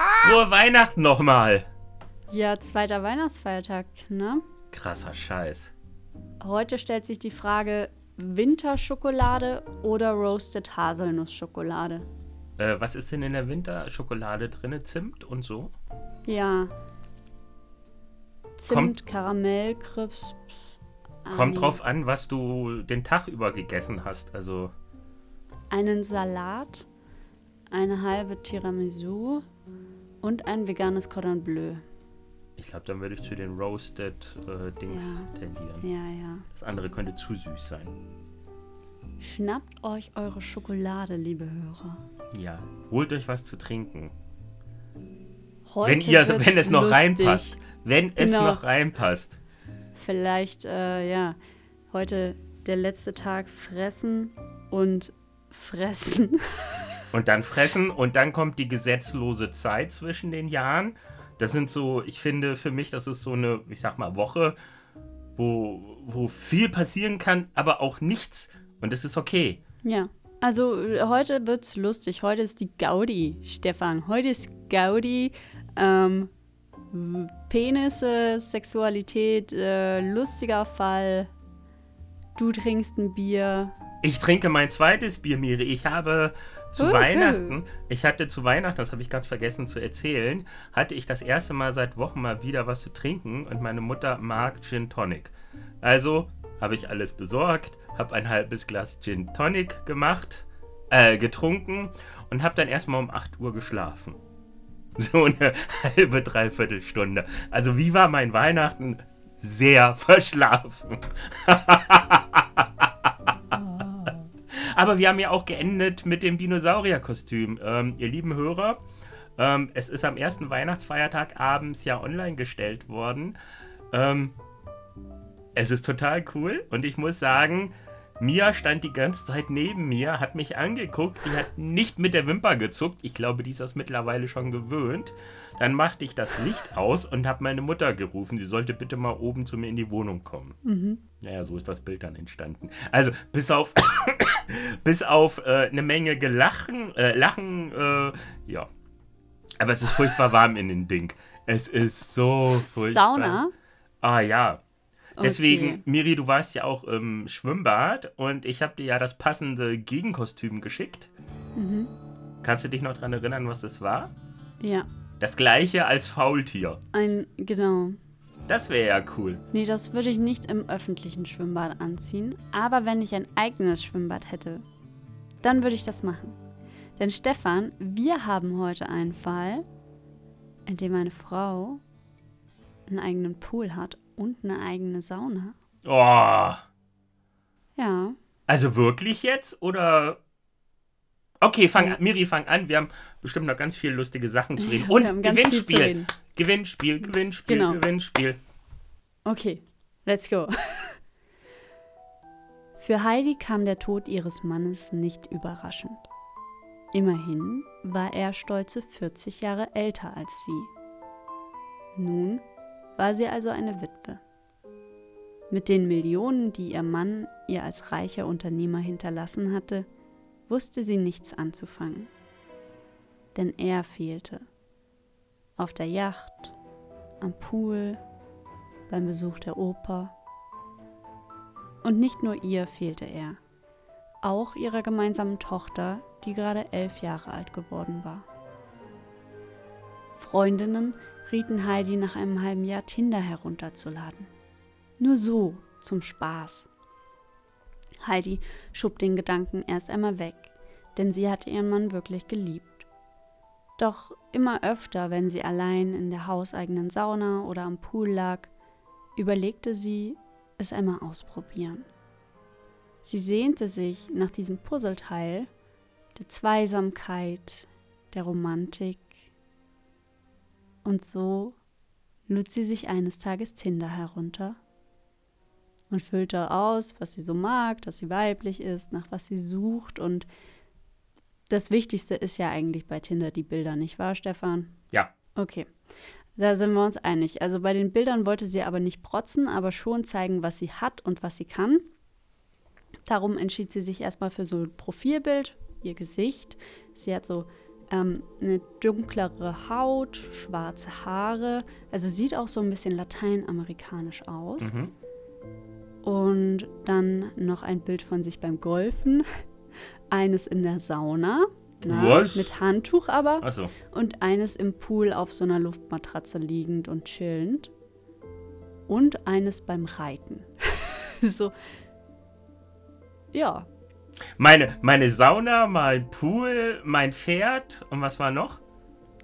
Ah! Frohe Weihnachten nochmal! Ja, zweiter Weihnachtsfeiertag, ne? Krasser Scheiß. Heute stellt sich die Frage: Winterschokolade oder Roasted Haselnussschokolade? Äh, was ist denn in der Winterschokolade drin? Zimt und so? Ja. Zimt, Kommt, Karamell, Crisps. Kommt drauf an, was du den Tag über gegessen hast. Also. Einen Salat, eine halbe Tiramisu und ein veganes Cordon Bleu. Ich glaube, dann würde ich zu den Roasted äh, Dings ja. tendieren. Ja, ja. Das andere könnte zu süß sein. Schnappt euch eure Schokolade, liebe Hörer. Ja, holt euch was zu trinken. Heute wenn, ihr, wenn es noch lustig. reinpasst. Wenn es genau. noch reinpasst. Vielleicht, äh, ja, heute der letzte Tag fressen und fressen. Und dann fressen und dann kommt die gesetzlose Zeit zwischen den Jahren. Das sind so, ich finde für mich, das ist so eine, ich sag mal, Woche, wo, wo viel passieren kann, aber auch nichts. Und das ist okay. Ja. Also heute wird's lustig. Heute ist die Gaudi, Stefan. Heute ist Gaudi. Ähm, Penisse, Sexualität, äh, lustiger Fall. Du trinkst ein Bier. Ich trinke mein zweites Bier, Miri. Ich habe zu uh Weihnachten, ich hatte zu Weihnachten, das habe ich ganz vergessen zu erzählen, hatte ich das erste Mal seit Wochen mal wieder was zu trinken und meine Mutter mag Gin Tonic. Also habe ich alles besorgt, habe ein halbes Glas Gin Tonic gemacht, äh, getrunken und habe dann erstmal um 8 Uhr geschlafen. So eine halbe, dreiviertel Stunde. Also wie war mein Weihnachten? Sehr verschlafen. Aber wir haben ja auch geendet mit dem Dinosaurierkostüm. Ähm, ihr lieben Hörer, ähm, es ist am ersten Weihnachtsfeiertag abends ja online gestellt worden. Ähm, es ist total cool und ich muss sagen, Mia stand die ganze Zeit neben mir, hat mich angeguckt, die hat nicht mit der Wimper gezuckt. Ich glaube, die ist das mittlerweile schon gewöhnt. Dann machte ich das Licht aus und habe meine Mutter gerufen, sie sollte bitte mal oben zu mir in die Wohnung kommen. Mhm. Naja, so ist das Bild dann entstanden. Also, bis auf, bis auf äh, eine Menge Gelachen, äh, Lachen, äh, ja. Aber es ist furchtbar warm in dem Ding. Es ist so furchtbar. Sauna? Ah ja, Deswegen, okay. Miri, du warst ja auch im Schwimmbad und ich habe dir ja das passende Gegenkostüm geschickt. Mhm. Kannst du dich noch daran erinnern, was das war? Ja. Das gleiche als Faultier. Ein, genau. Das wäre ja cool. Nee, das würde ich nicht im öffentlichen Schwimmbad anziehen. Aber wenn ich ein eigenes Schwimmbad hätte, dann würde ich das machen. Denn Stefan, wir haben heute einen Fall, in dem eine Frau einen eigenen Pool hat und eine eigene Sauna. Oh. Ja. Also wirklich jetzt? Oder. Okay, fang ja. Miri, fang an. Wir haben bestimmt noch ganz viele lustige Sachen zu reden. Und Gewinnspiel. Reden. Gewinnspiel, Gewinnspiel, genau. Gewinnspiel. Okay, let's go. Für Heidi kam der Tod ihres Mannes nicht überraschend. Immerhin war er stolze 40 Jahre älter als sie. Nun war sie also eine Witwe. Mit den Millionen, die ihr Mann ihr als reicher Unternehmer hinterlassen hatte, wusste sie nichts anzufangen. Denn er fehlte. Auf der Yacht, am Pool, beim Besuch der Oper. Und nicht nur ihr fehlte er, auch ihrer gemeinsamen Tochter, die gerade elf Jahre alt geworden war. Freundinnen rieten Heidi nach einem halben Jahr Tinder herunterzuladen. Nur so, zum Spaß. Heidi schob den Gedanken erst einmal weg, denn sie hatte ihren Mann wirklich geliebt. Doch immer öfter, wenn sie allein in der hauseigenen Sauna oder am Pool lag, überlegte sie, es einmal ausprobieren. Sie sehnte sich nach diesem Puzzleteil der Zweisamkeit, der Romantik, Und so lud sie sich eines Tages Tinder herunter und füllte aus, was sie so mag, dass sie weiblich ist, nach was sie sucht. Und das Wichtigste ist ja eigentlich bei Tinder die Bilder, nicht wahr, Stefan? Ja. Okay. Da sind wir uns einig. Also bei den Bildern wollte sie aber nicht protzen, aber schon zeigen, was sie hat und was sie kann. Darum entschied sie sich erstmal für so ein Profilbild, ihr Gesicht. Sie hat so ähm, eine dunklere Haut, schwarze Haare. Also sieht auch so ein bisschen lateinamerikanisch aus. Mhm. Und dann noch ein Bild von sich beim Golfen. Eines in der Sauna. Na, Was? Mit Handtuch aber. Ach so. Und eines im Pool auf so einer Luftmatratze liegend und chillend. Und eines beim Reiten. so. Ja. Meine, meine Sauna, mein Pool, mein Pferd und was war noch?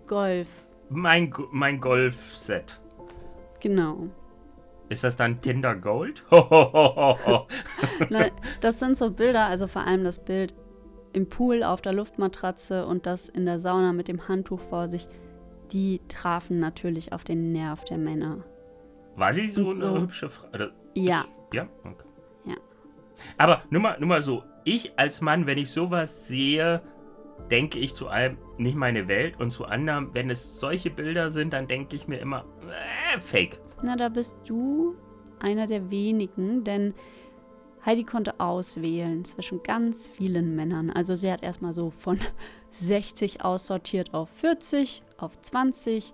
Golf. Mein, mein Golfset. Genau. Ist das dann Tinder Gold? das sind so Bilder, also vor allem das Bild im Pool auf der Luftmatratze und das in der Sauna mit dem Handtuch vor sich, die trafen natürlich auf den Nerv der Männer. War sie so, so eine hübsche Frau? Ja. Ja? Okay. Ja. Aber nur mal, nur mal so, ich als Mann, wenn ich sowas sehe, denke ich zu einem nicht meine Welt und zu anderem, wenn es solche Bilder sind, dann denke ich mir immer, äh, fake. Na, da bist du einer der wenigen, denn Heidi konnte auswählen zwischen ganz vielen Männern. Also sie hat erstmal so von 60 aussortiert auf 40, auf 20.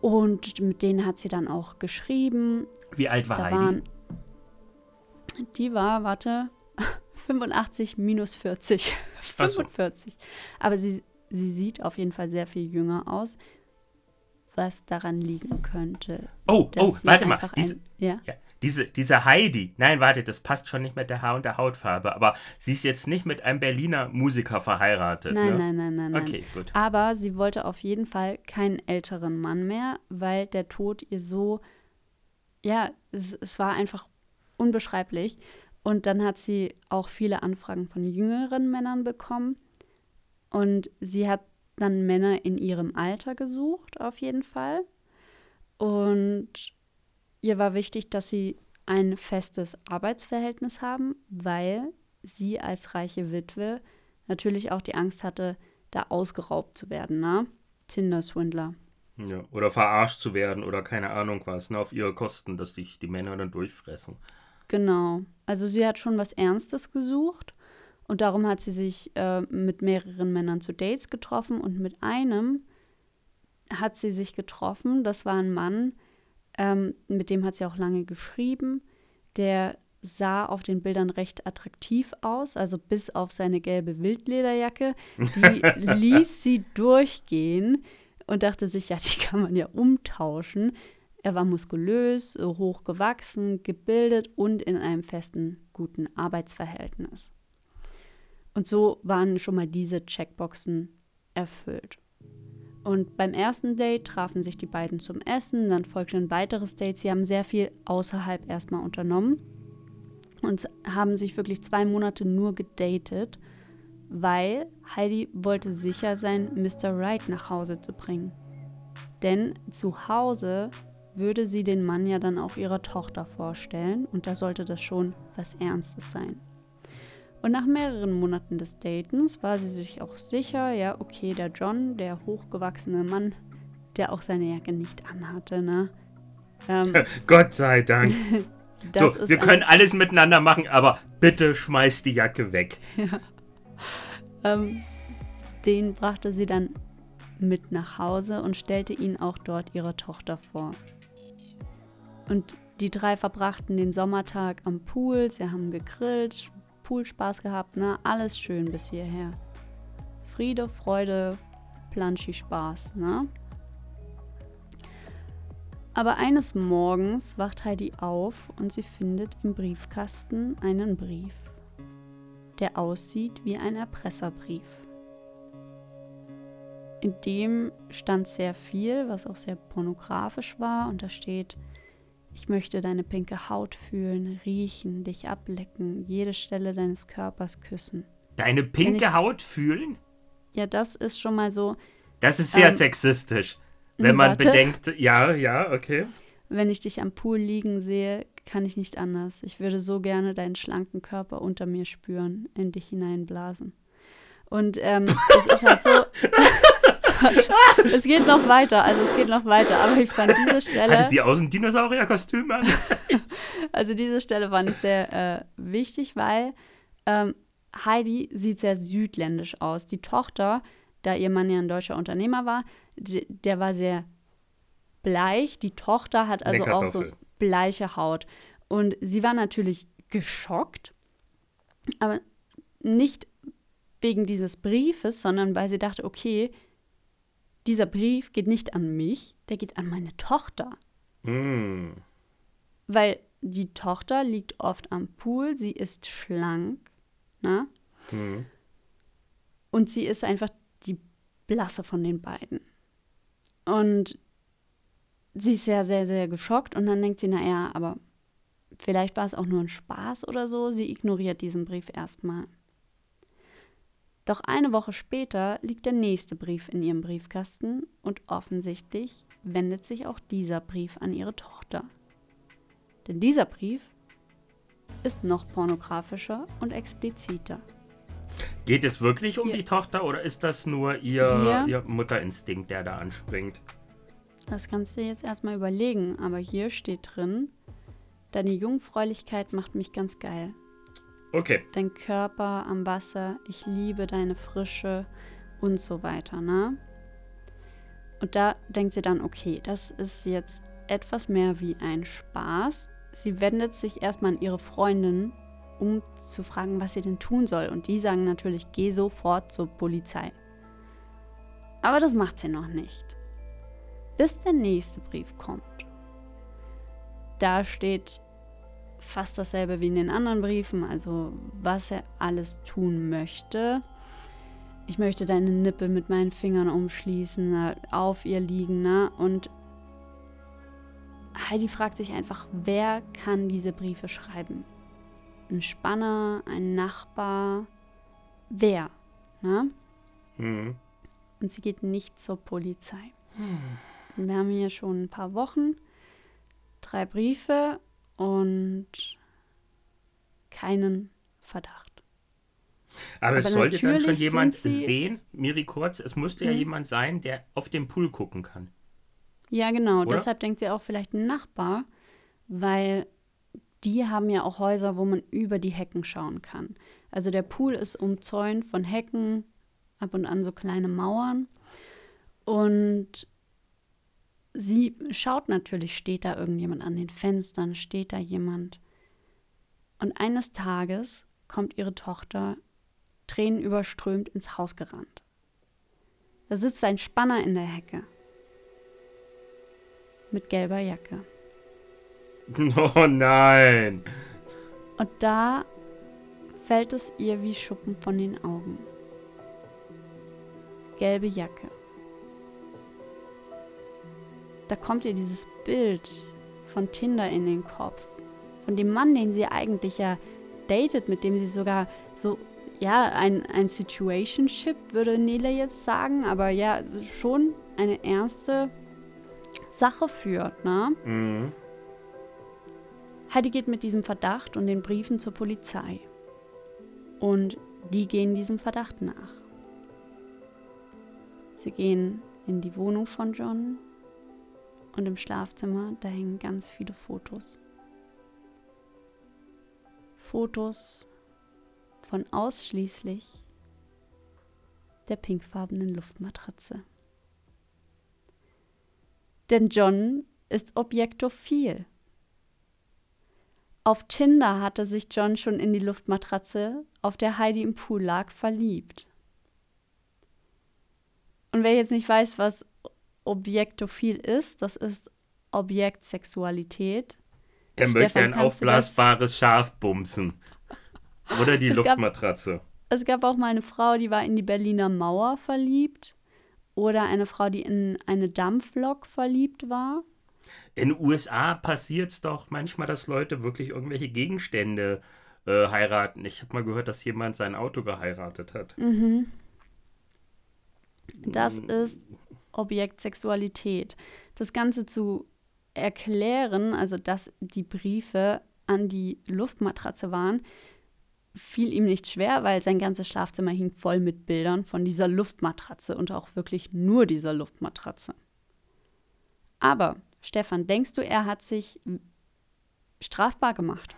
Und mit denen hat sie dann auch geschrieben. Wie alt war da Heidi? Waren, die war, warte, 85 minus 40. 45. So. Aber sie, sie sieht auf jeden Fall sehr viel jünger aus was daran liegen könnte. Oh, oh, warte mal. Diese, ein, ja? ja? Diese, diese Heidi, nein, warte, das passt schon nicht mit der Haar- und der Hautfarbe, aber sie ist jetzt nicht mit einem Berliner Musiker verheiratet. Nein, ne? nein, nein, nein. Okay, gut. Aber sie wollte auf jeden Fall keinen älteren Mann mehr, weil der Tod ihr so, ja, es, es war einfach unbeschreiblich. Und dann hat sie auch viele Anfragen von jüngeren Männern bekommen. Und sie hat dann Männer in ihrem Alter gesucht, auf jeden Fall. Und ihr war wichtig, dass sie ein festes Arbeitsverhältnis haben, weil sie als reiche Witwe natürlich auch die Angst hatte, da ausgeraubt zu werden, ne? Tinder-Swindler. Ja, oder verarscht zu werden oder keine Ahnung was, ne, auf ihre Kosten, dass sich die Männer dann durchfressen. Genau. Also sie hat schon was Ernstes gesucht und darum hat sie sich äh, mit mehreren Männern zu Dates getroffen und mit einem hat sie sich getroffen. Das war ein Mann, ähm, mit dem hat sie auch lange geschrieben. Der sah auf den Bildern recht attraktiv aus, also bis auf seine gelbe Wildlederjacke. Die ließ sie durchgehen und dachte sich, ja, die kann man ja umtauschen. Er war muskulös, hochgewachsen, gebildet und in einem festen, guten Arbeitsverhältnis. Und so waren schon mal diese Checkboxen erfüllt. Und beim ersten Date trafen sich die beiden zum Essen, dann folgte ein weiteres Date. Sie haben sehr viel außerhalb erstmal unternommen und haben sich wirklich zwei Monate nur gedatet, weil Heidi wollte sicher sein, Mr. Right nach Hause zu bringen. Denn zu Hause würde sie den Mann ja dann auch ihrer Tochter vorstellen und da sollte das schon was Ernstes sein. Und nach mehreren Monaten des Datens war sie sich auch sicher, ja, okay, der John, der hochgewachsene Mann, der auch seine Jacke nicht anhatte, ne? Ähm, Gott sei Dank. so, wir können alles miteinander machen, aber bitte schmeiß die Jacke weg. Ja. Ähm, den brachte sie dann mit nach Hause und stellte ihn auch dort ihrer Tochter vor. Und die drei verbrachten den Sommertag am Pool, sie haben gegrillt, Poolspaß gehabt, ne? Alles schön bis hierher. Friede, Freude, Planschi Spaß, ne? Aber eines Morgens wacht Heidi auf und sie findet im Briefkasten einen Brief, der aussieht wie ein Erpresserbrief. In dem stand sehr viel, was auch sehr pornografisch war, und da steht, ich möchte deine pinke Haut fühlen, riechen, dich ablecken, jede Stelle deines Körpers küssen. Deine pinke ich, Haut fühlen? Ja, das ist schon mal so. Das ist sehr ähm, sexistisch. Wenn man Warte. bedenkt, ja, ja, okay. Wenn ich dich am Pool liegen sehe, kann ich nicht anders. Ich würde so gerne deinen schlanken Körper unter mir spüren, in dich hineinblasen. Und ähm, es ist halt so. es geht noch weiter, also es geht noch weiter. Aber ich fand diese Stelle. Hatte sie aus dem Dinosaurierkostüm an? Also diese Stelle fand ich sehr äh, wichtig, weil ähm, Heidi sieht sehr südländisch aus. Die Tochter, da ihr Mann ja ein deutscher Unternehmer war, der war sehr bleich. Die Tochter hat also auch so bleiche Haut. Und sie war natürlich geschockt, aber nicht wegen dieses Briefes, sondern weil sie dachte, okay, dieser Brief geht nicht an mich, der geht an meine Tochter. Hm. Weil die Tochter liegt oft am Pool, sie ist schlank, ne? Hm. Und sie ist einfach die blasse von den beiden. Und sie ist sehr, sehr, sehr geschockt und dann denkt sie, naja, aber vielleicht war es auch nur ein Spaß oder so. Sie ignoriert diesen Brief erstmal. Doch eine Woche später liegt der nächste Brief in ihrem Briefkasten und offensichtlich wendet sich auch dieser Brief an ihre Tochter. Denn dieser Brief ist noch pornografischer und expliziter. Geht es wirklich um Hier. die Tochter oder ist das nur ihr, ihr Mutterinstinkt, der da anspringt? Das kannst du jetzt erstmal überlegen, aber hier steht drin, deine Jungfräulichkeit macht mich ganz geil. Okay. Dein Körper am Wasser, ich liebe deine Frische und so weiter, ne? Und da denkt sie dann, okay, das ist jetzt etwas mehr wie ein Spaß. Sie wendet sich erstmal an ihre Freundin, um zu fragen, was sie denn tun soll. Und die sagen natürlich, geh sofort zur Polizei. Aber das macht sie noch nicht. Bis der nächste Brief kommt. Da steht fast dasselbe wie in den anderen Briefen, also was er alles tun möchte. Ich möchte deine Nippel mit meinen Fingern umschließen, äh, auf ihr liegen, ne? Und Heidi fragt sich einfach, wer kann diese Briefe schreiben? Ein Spanner, ein Nachbar, wer? Ne? Hm. Und sie geht nicht zur Polizei. Wir haben hier schon ein paar Wochen, drei Briefe und keinen Verdacht. Aber, es Aber sollte dann schon jemand sehen, Miri kurz, es müsste ja Hm. jemand sein, der auf den Pool gucken kann. Ja, genau. Oder? Deshalb denkt sie auch vielleicht ein Nachbar, weil die haben ja auch Häuser, wo man über die Hecken schauen kann. Also der Pool ist umzäunt von Hecken, ab und an so kleine Mauern. Und sie schaut natürlich, steht da irgendjemand an den Fenstern, steht da jemand. Und eines Tages kommt ihre Tochter tränenüberströmt ins Haus gerannt. Da sitzt ein Spanner in der Hecke mit gelber Jacke. Oh nein. Und da fällt es ihr wie Schuppen von den Augen. Gelbe Jacke. Da kommt ihr dieses Bild von Tinder in den Kopf. Von dem Mann, den sie eigentlich ja datet, mit dem sie sogar so, ja, ein, ein Situationship, würde Nele jetzt sagen, aber ja, schon eine ernste Sache führt, ne? Mhm. Heidi geht mit diesem Verdacht und den Briefen zur Polizei. Und die gehen diesem Verdacht nach. Sie gehen in die Wohnung von John und im Schlafzimmer, da hängen ganz viele Fotos. Fotos von ausschließlich der pinkfarbenen Luftmatratze. Denn John ist objektophil. Auf Tinder hatte sich John schon in die Luftmatratze, auf der Heidi im Pool lag, verliebt. Und wer jetzt nicht weiß, was Objektophil ist, das ist Objektsexualität. Er Stefan, möchte ein aufblasbares Schaf bumsen. Oder die Es gab- Luftmatratze. Es gab auch mal eine Frau, die war in die Berliner Mauer verliebt. Oder eine Frau, die in eine Dampflok verliebt war. In den USA passiert es doch manchmal, dass Leute wirklich irgendwelche Gegenstände äh, heiraten. Ich habe mal gehört, dass jemand sein Auto geheiratet hat. Mhm. Das ist Objekt Sexualität. Das Ganze zu erklären, also dass die Briefe an die Luftmatratze waren, fiel ihm nicht schwer, weil sein ganzes Schlafzimmer hing voll mit Bildern von dieser Luftmatratze und auch wirklich nur dieser Luftmatratze. Aber, Stefan, denkst du, er hat sich strafbar gemacht?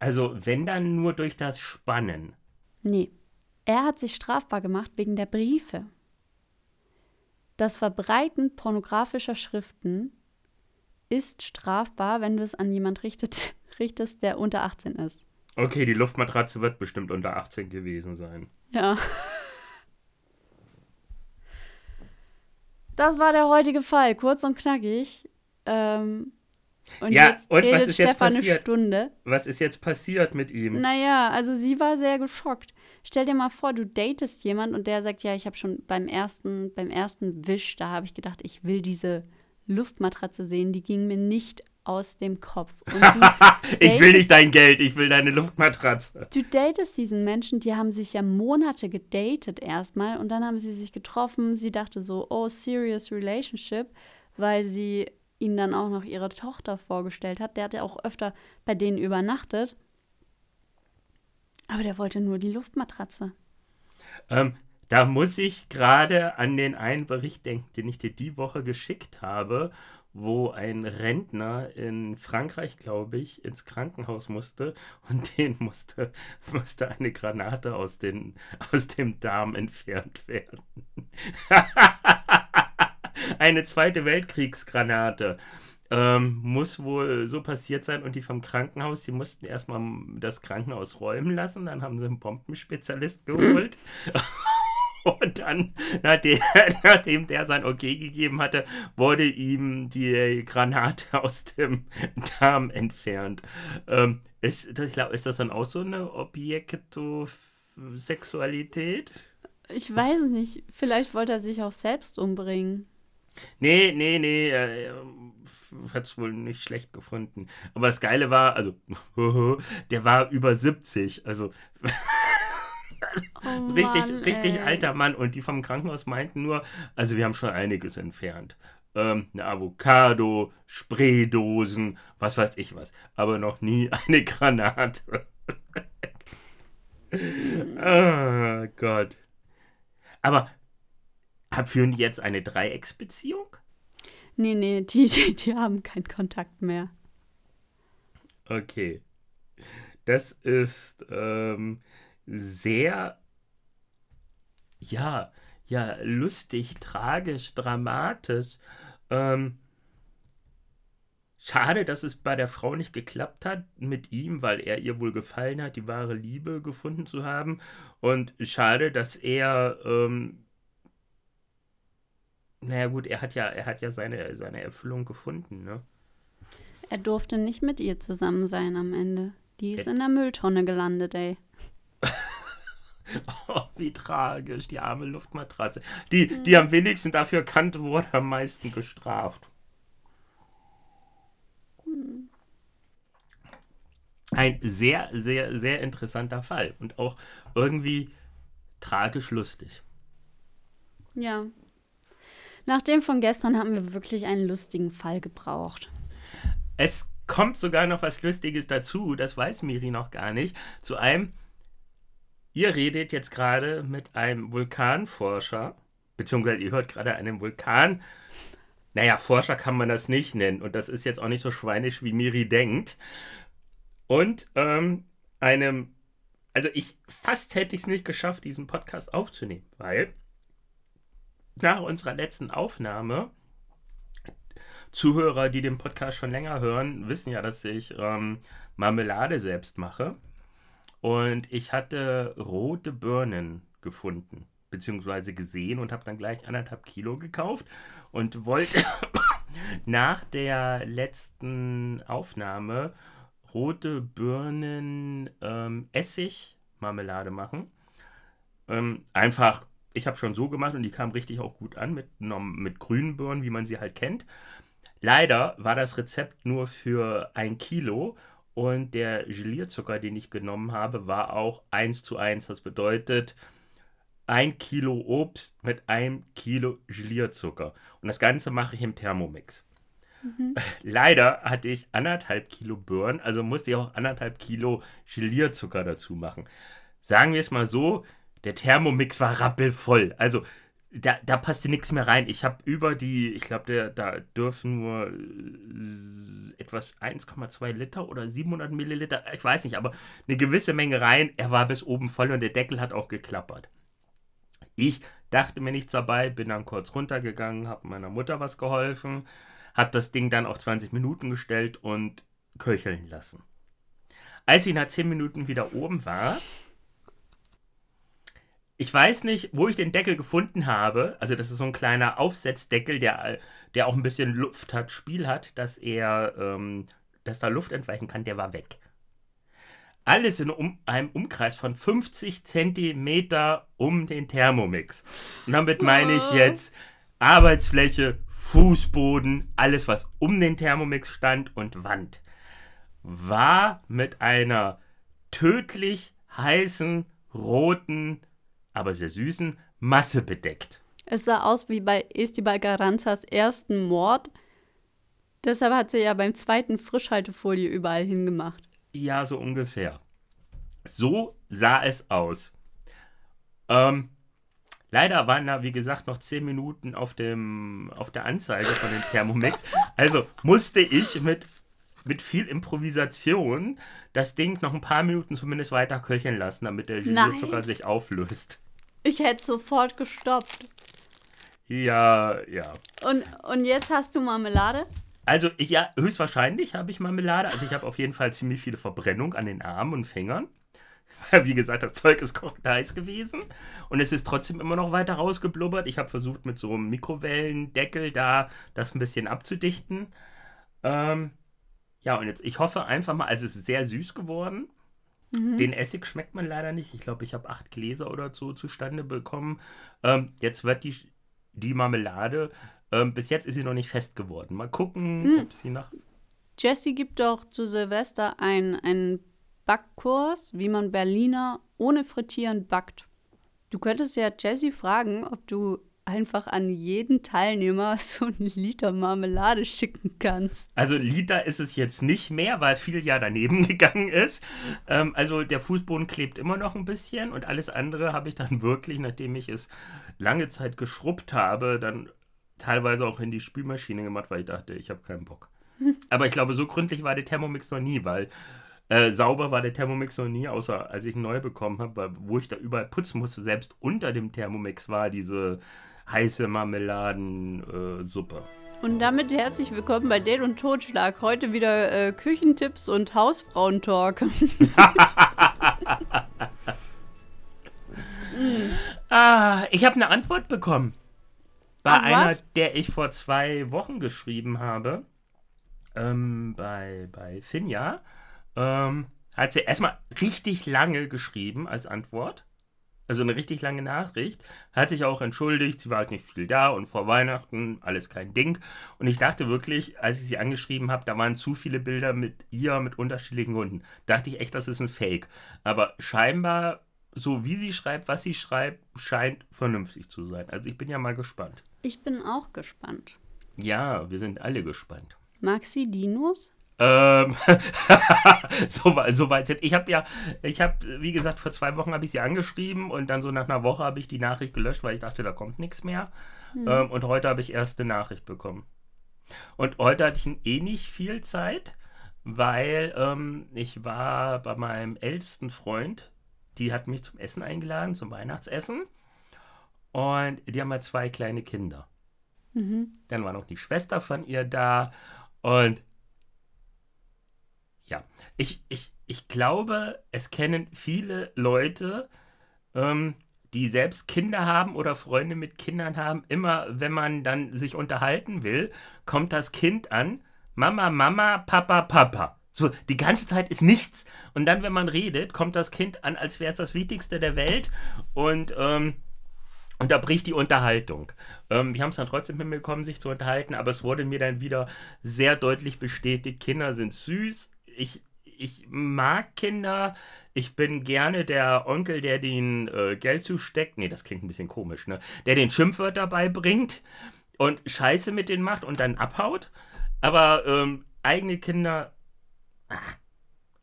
Also, wenn dann nur durch das Spannen. Nee, er hat sich strafbar gemacht wegen der Briefe. Das Verbreiten pornografischer Schriften ist strafbar, wenn du es an jemand richtet, richtest, der unter 18 ist. Okay, die Luftmatratze wird bestimmt unter 18 gewesen sein. Ja. Das war der heutige Fall, kurz und knackig. Ähm, und ja, jetzt und was ist jetzt Stefan passiert? eine Stunde. Was ist jetzt passiert mit ihm? Naja, also sie war sehr geschockt. Stell dir mal vor, du datest jemand und der sagt, ja, ich habe schon beim ersten, beim ersten Wisch, da habe ich gedacht, ich will diese Luftmatratze sehen, die ging mir nicht aus dem Kopf. ich will nicht dein Geld, ich will deine Luftmatratze. Du datest diesen Menschen, die haben sich ja Monate gedatet erstmal und dann haben sie sich getroffen. Sie dachte so, oh, serious relationship, weil sie ihn dann auch noch ihre Tochter vorgestellt hat. Der hat ja auch öfter bei denen übernachtet. Aber der wollte nur die Luftmatratze. Ähm, da muss ich gerade an den einen Bericht denken, den ich dir die Woche geschickt habe, wo ein Rentner in Frankreich, glaube ich, ins Krankenhaus musste und den musste, musste eine Granate aus, den, aus dem Darm entfernt werden. eine zweite Weltkriegsgranate. Ähm, muss wohl so passiert sein und die vom Krankenhaus, die mussten erstmal das Krankenhaus räumen lassen, dann haben sie einen Bombenspezialist geholt. Und dann, nachdem, nachdem der sein Okay gegeben hatte, wurde ihm die Granate aus dem Darm entfernt. Ähm, ist, ich glaube, ist das dann auch so eine Objektosexualität? Ich weiß nicht. Vielleicht wollte er sich auch selbst umbringen. Nee, nee, nee, er hat es wohl nicht schlecht gefunden. Aber das Geile war, also, der war über 70, also oh richtig, Mann, richtig alter Mann. Und die vom Krankenhaus meinten nur, also wir haben schon einiges entfernt. Ähm, eine Avocado, Spraydosen, was weiß ich was. Aber noch nie eine Granate. oh Gott. Aber führen die jetzt eine Dreiecksbeziehung? Nee, nee, die, die, die haben keinen Kontakt mehr. Okay. Das ist ähm, sehr, ja, ja, lustig, tragisch, dramatisch. Ähm, schade, dass es bei der Frau nicht geklappt hat mit ihm, weil er ihr wohl gefallen hat, die wahre Liebe gefunden zu haben. Und schade, dass er, ähm, naja gut, er hat ja, er hat ja seine, seine Erfüllung gefunden, ne? Er durfte nicht mit ihr zusammen sein am Ende. Die ist in der Mülltonne gelandet, ey. oh, wie tragisch, die arme Luftmatratze. Die, mhm. die am wenigsten dafür kannte, wurde am meisten gestraft. Mhm. Ein sehr, sehr, sehr interessanter Fall und auch irgendwie tragisch lustig. Ja. Nach dem von gestern haben wir wirklich einen lustigen Fall gebraucht. Es kommt sogar noch was Lustiges dazu, das weiß Miri noch gar nicht, zu einem Ihr redet jetzt gerade mit einem Vulkanforscher, beziehungsweise ihr hört gerade einen Vulkan. Naja, Forscher kann man das nicht nennen. Und das ist jetzt auch nicht so schweinisch, wie Miri denkt. Und ähm, einem, also ich fast hätte ich es nicht geschafft, diesen Podcast aufzunehmen, weil nach unserer letzten Aufnahme, Zuhörer, die den Podcast schon länger hören, wissen ja, dass ich ähm, Marmelade selbst mache. Und ich hatte rote Birnen gefunden, beziehungsweise gesehen und habe dann gleich anderthalb Kilo gekauft und wollte nach der letzten Aufnahme rote Birnen ähm, Essig Marmelade machen. Ähm, einfach, ich habe schon so gemacht und die kam richtig auch gut an mit, mit grünen Birnen, wie man sie halt kennt. Leider war das Rezept nur für ein Kilo und der Gelierzucker, den ich genommen habe, war auch 1 zu 1. Das bedeutet, ein Kilo Obst mit einem Kilo Gelierzucker. Und das Ganze mache ich im Thermomix. Mhm. Leider hatte ich anderthalb Kilo Birnen, also musste ich auch anderthalb Kilo Gelierzucker dazu machen. Sagen wir es mal so, der Thermomix war rappelvoll. Also da, da passte nichts mehr rein. Ich habe über die, ich glaube, da dürfen nur äh, etwas 1,2 Liter oder 700 Milliliter, ich weiß nicht, aber eine gewisse Menge rein. Er war bis oben voll und der Deckel hat auch geklappert. Ich dachte mir nichts dabei, bin dann kurz runtergegangen, habe meiner Mutter was geholfen, habe das Ding dann auf 20 Minuten gestellt und köcheln lassen. Als ich nach 10 Minuten wieder oben war, ich weiß nicht, wo ich den Deckel gefunden habe. Also, das ist so ein kleiner Aufsetzdeckel, der, der auch ein bisschen Luft hat, Spiel hat, dass er, ähm, dass da Luft entweichen kann, der war weg. Alles in um, einem Umkreis von 50 Zentimeter um den Thermomix. Und damit meine ich jetzt Arbeitsfläche, Fußboden, alles, was um den Thermomix stand und Wand. War mit einer tödlich heißen, roten, aber sehr süßen Masse bedeckt. Es sah aus wie bei Esteban Garanzas ersten Mord. Deshalb hat sie ja beim zweiten Frischhaltefolie überall hingemacht. Ja, so ungefähr. So sah es aus. Ähm, leider waren da, wie gesagt, noch 10 Minuten auf, dem, auf der Anzeige von dem Thermomix. Also musste ich mit, mit viel Improvisation das Ding noch ein paar Minuten zumindest weiter köcheln lassen, damit der Gelierzucker sich auflöst. Ich hätte sofort gestoppt. Ja, ja. Und, und jetzt hast du Marmelade? Also, ja, höchstwahrscheinlich habe ich Marmelade. Also, ich habe auf jeden Fall ziemlich viele Verbrennung an den Armen und Fingern. Wie gesagt, das Zeug ist kocht heiß gewesen. Und es ist trotzdem immer noch weiter rausgeblubbert. Ich habe versucht, mit so einem Mikrowellendeckel da das ein bisschen abzudichten. Ähm, ja, und jetzt, ich hoffe einfach mal, also es ist sehr süß geworden. Mhm. Den Essig schmeckt man leider nicht. Ich glaube, ich habe acht Gläser oder so zustande bekommen. Ähm, jetzt wird die, die Marmelade, ähm, bis jetzt ist sie noch nicht fest geworden. Mal gucken, mhm. ob sie nach. Jessie gibt doch zu Silvester einen Backkurs, wie man Berliner ohne Frittieren backt. Du könntest ja Jessie fragen, ob du einfach an jeden Teilnehmer so einen Liter Marmelade schicken kannst. Also Liter ist es jetzt nicht mehr, weil viel ja daneben gegangen ist. Ähm, also der Fußboden klebt immer noch ein bisschen und alles andere habe ich dann wirklich, nachdem ich es lange Zeit geschrubbt habe, dann teilweise auch in die Spülmaschine gemacht, weil ich dachte, ich habe keinen Bock. Aber ich glaube, so gründlich war der Thermomix noch nie, weil äh, sauber war der Thermomix noch nie, außer als ich ihn neu bekommen habe, wo ich da überall putzen musste. Selbst unter dem Thermomix war diese heiße Marmeladensuppe. Äh, und damit herzlich willkommen bei Date und Totschlag. Heute wieder äh, Küchentipps und Hausfrauentalk. ah, ich habe eine Antwort bekommen. Bei Ach, einer, der ich vor zwei Wochen geschrieben habe. Ähm, bei, bei Finja. Ähm, hat sie erstmal richtig lange geschrieben als Antwort also eine richtig lange Nachricht, hat sich auch entschuldigt, sie war halt nicht viel da und vor Weihnachten alles kein Ding. Und ich dachte wirklich, als ich sie angeschrieben habe, da waren zu viele Bilder mit ihr mit unterschiedlichen Hunden. Dachte ich echt, das ist ein Fake. Aber scheinbar, so wie sie schreibt, was sie schreibt, scheint vernünftig zu sein. Also ich bin ja mal gespannt. Ich bin auch gespannt. Ja, wir sind alle gespannt. Mag sie Dinos? Ähm, so, so weit Ich habe ja, ich habe, wie gesagt, vor zwei Wochen habe ich sie angeschrieben und dann so nach einer Woche habe ich die Nachricht gelöscht, weil ich dachte, da kommt nichts mehr. Hm. Ähm, und heute habe ich erst eine Nachricht bekommen. Und heute hatte ich eh nicht viel Zeit, weil ähm, ich war bei meinem ältesten Freund, die hat mich zum Essen eingeladen, zum Weihnachtsessen. Und die haben halt zwei kleine Kinder. Mhm. Dann war noch die Schwester von ihr da. Und ja, ich, ich, ich glaube, es kennen viele Leute, ähm, die selbst Kinder haben oder Freunde mit Kindern haben. Immer wenn man dann sich unterhalten will, kommt das Kind an. Mama, Mama, Papa, Papa. So, die ganze Zeit ist nichts. Und dann, wenn man redet, kommt das Kind an, als wäre es das Wichtigste der Welt. Und, ähm, und da bricht die Unterhaltung. Ähm, wir haben es dann trotzdem hinbekommen, sich zu unterhalten, aber es wurde mir dann wieder sehr deutlich bestätigt, Kinder sind süß, ich, ich mag Kinder. Ich bin gerne der Onkel, der den äh, Geld zusteckt. Nee, das klingt ein bisschen komisch, ne? Der den Schimpfwörter beibringt und Scheiße mit denen macht und dann abhaut. Aber ähm, eigene Kinder. Ah.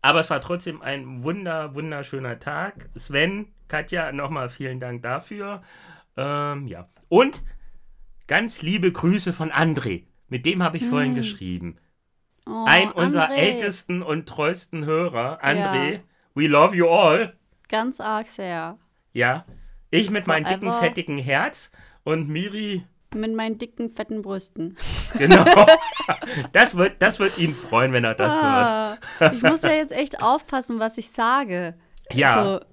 Aber es war trotzdem ein wunder, wunderschöner Tag. Sven, Katja, nochmal vielen Dank dafür. Ähm, ja. Und ganz liebe Grüße von André. Mit dem habe ich hm. vorhin geschrieben. Oh, ein unserer André. ältesten und treuesten Hörer, André. Ja. We love you all. Ganz arg sehr. Ja. Ich mit meinem dicken, fettigen Herz und Miri. Mit meinen dicken, fetten Brüsten. Genau. Das wird, das wird ihn freuen, wenn er das ah, hört. Ich muss ja jetzt echt aufpassen, was ich sage. Ja. Also,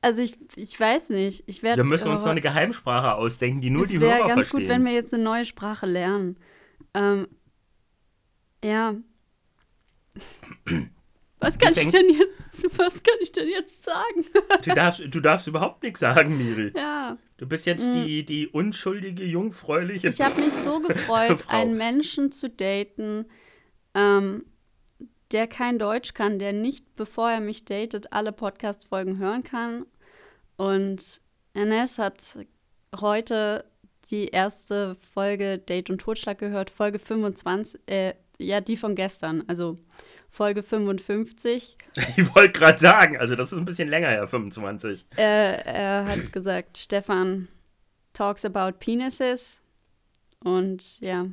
also ich, ich weiß nicht. Ich werd, wir müssen uns noch eine Geheimsprache ausdenken, die nur die Hörer verstehen. Es wäre ganz gut, wenn wir jetzt eine neue Sprache lernen. Ähm, ja. Was kann ich, denn jetzt, was kann ich denn jetzt sagen? du, darfst, du darfst überhaupt nichts sagen, Miri. Ja. Du bist jetzt mhm. die, die unschuldige, jungfräuliche. Ich habe mich so gefreut, einen Menschen zu daten, ähm, der kein Deutsch kann, der nicht, bevor er mich datet, alle Podcast-Folgen hören kann. Und Ernest hat heute die erste Folge Date und Totschlag gehört, Folge 25, äh, ja, die von gestern, also Folge 55. Ich wollte gerade sagen, also das ist ein bisschen länger her, 25. Äh, er hat gesagt, Stefan talks about penises. Und ja,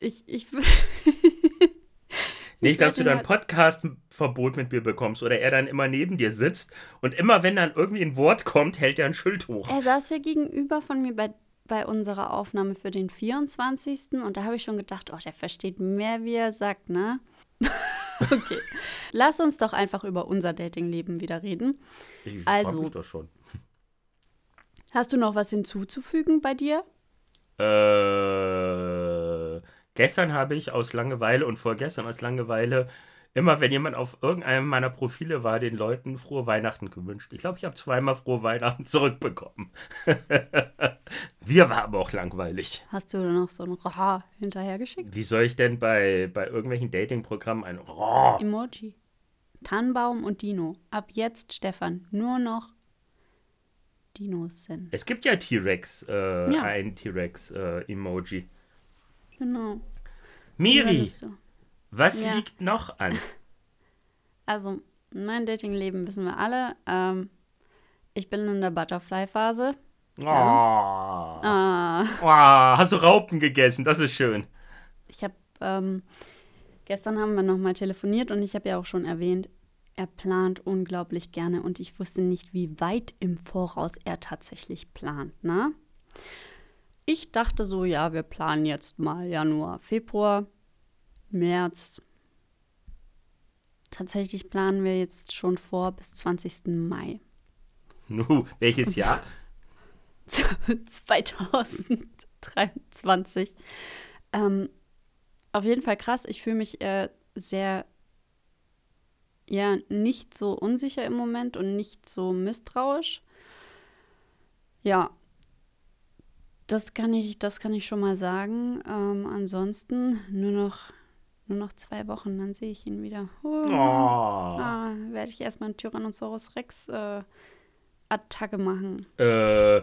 ich, ich Nicht, dass du dann Podcast-Verbot mit mir bekommst oder er dann immer neben dir sitzt und immer, wenn dann irgendwie ein Wort kommt, hält er ein Schild hoch. Er saß ja gegenüber von mir bei bei unserer Aufnahme für den 24. Und da habe ich schon gedacht, oh, der versteht mehr, wie er sagt, ne? okay. Lass uns doch einfach über unser Datingleben wieder reden. Ich also, mich doch schon. Hast du noch was hinzuzufügen bei dir? Äh, gestern habe ich aus Langeweile und vorgestern aus Langeweile immer, wenn jemand auf irgendeinem meiner Profile war, den Leuten frohe Weihnachten gewünscht. Ich glaube, ich habe zweimal frohe Weihnachten zurückbekommen. Wir war aber auch langweilig. Hast du noch so ein Ra hinterhergeschickt? Wie soll ich denn bei, bei irgendwelchen Dating-Programmen ein Ra? Emoji. Tannenbaum und Dino. Ab jetzt, Stefan, nur noch Dinos sind. Es gibt ja T-Rex, äh, ja. ein T-Rex-Emoji. Äh, genau. Miri, so. Was ja. liegt noch an? Also, mein Datingleben wissen wir alle. Ähm, ich bin in der Butterfly-Phase. Oh. Ja. Ah. Oh, hast du Raupen gegessen? Das ist schön. Ich habe ähm, gestern haben wir noch mal telefoniert und ich habe ja auch schon erwähnt, er plant unglaublich gerne und ich wusste nicht, wie weit im Voraus er tatsächlich plant. Ne? Ich dachte so, ja, wir planen jetzt mal Januar, Februar. März. Tatsächlich planen wir jetzt schon vor bis 20. Mai. Nu, welches Jahr? 2023. Ähm, auf jeden Fall krass. Ich fühle mich äh, sehr, ja, nicht so unsicher im Moment und nicht so misstrauisch. Ja, das kann ich, das kann ich schon mal sagen. Ähm, ansonsten nur noch nur noch zwei Wochen, dann sehe ich ihn wieder. Oh. Oh. Ah, werde ich erstmal einen Tyrannosaurus Rex äh, Attacke machen. Äh,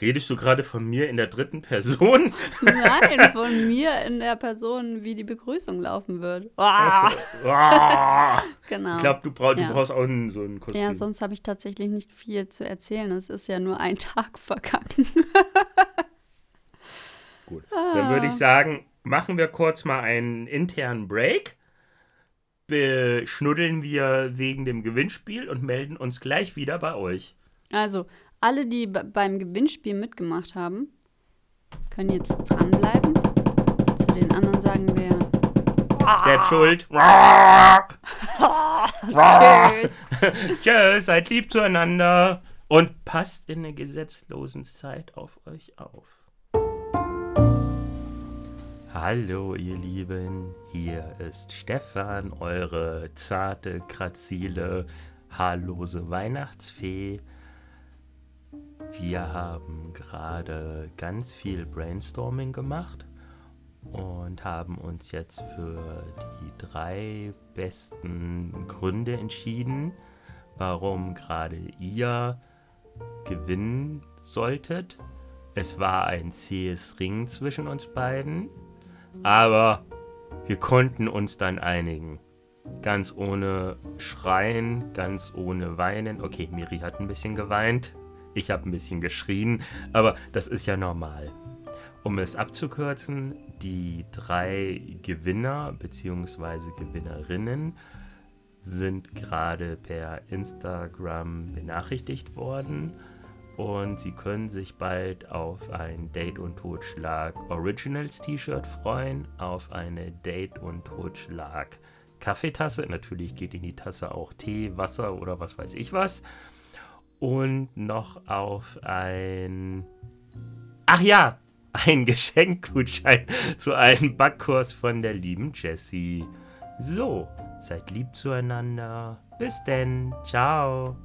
redest du gerade von mir in der dritten Person? Nein, von mir in der Person, wie die Begrüßung laufen wird. Oh. Oh. genau. Ich glaube, du, brauch, du ja. brauchst auch einen, so einen Kostüm. Ja, sonst habe ich tatsächlich nicht viel zu erzählen. Es ist ja nur ein Tag vergangen. Gut, dann würde ich sagen, machen wir kurz mal einen internen Break. Beschnuddeln wir wegen dem Gewinnspiel und melden uns gleich wieder bei euch. Also, alle, die beim Gewinnspiel mitgemacht haben, können jetzt dranbleiben. Zu den anderen sagen wir. Selbst schuld. Tschüss. Tschüss, seid lieb zueinander und passt in der gesetzlosen Zeit auf euch auf. Hallo ihr Lieben, hier ist Stefan, eure zarte, grazile, haarlose Weihnachtsfee. Wir haben gerade ganz viel Brainstorming gemacht und haben uns jetzt für die drei besten Gründe entschieden, warum gerade ihr gewinnen solltet. Es war ein zähes Ring zwischen uns beiden, aber wir konnten uns dann einigen. Ganz ohne Schreien, ganz ohne Weinen. Okay, Miri hat ein bisschen geweint, ich habe ein bisschen geschrien, aber das ist ja normal. Um es abzukürzen, die drei Gewinner bzw. Gewinnerinnen sind gerade per Instagram benachrichtigt worden und sie können sich bald auf ein Date und Totschlag Originals T-Shirt freuen, auf eine Date und Totschlag Kaffeetasse. Natürlich geht in die Tasse auch Tee, Wasser oder was weiß ich was. Und noch auf ein. Ach ja, ein Geschenkgutschein zu einem Backkurs von der lieben Jessie. So, seid lieb zueinander. Bis denn. Ciao.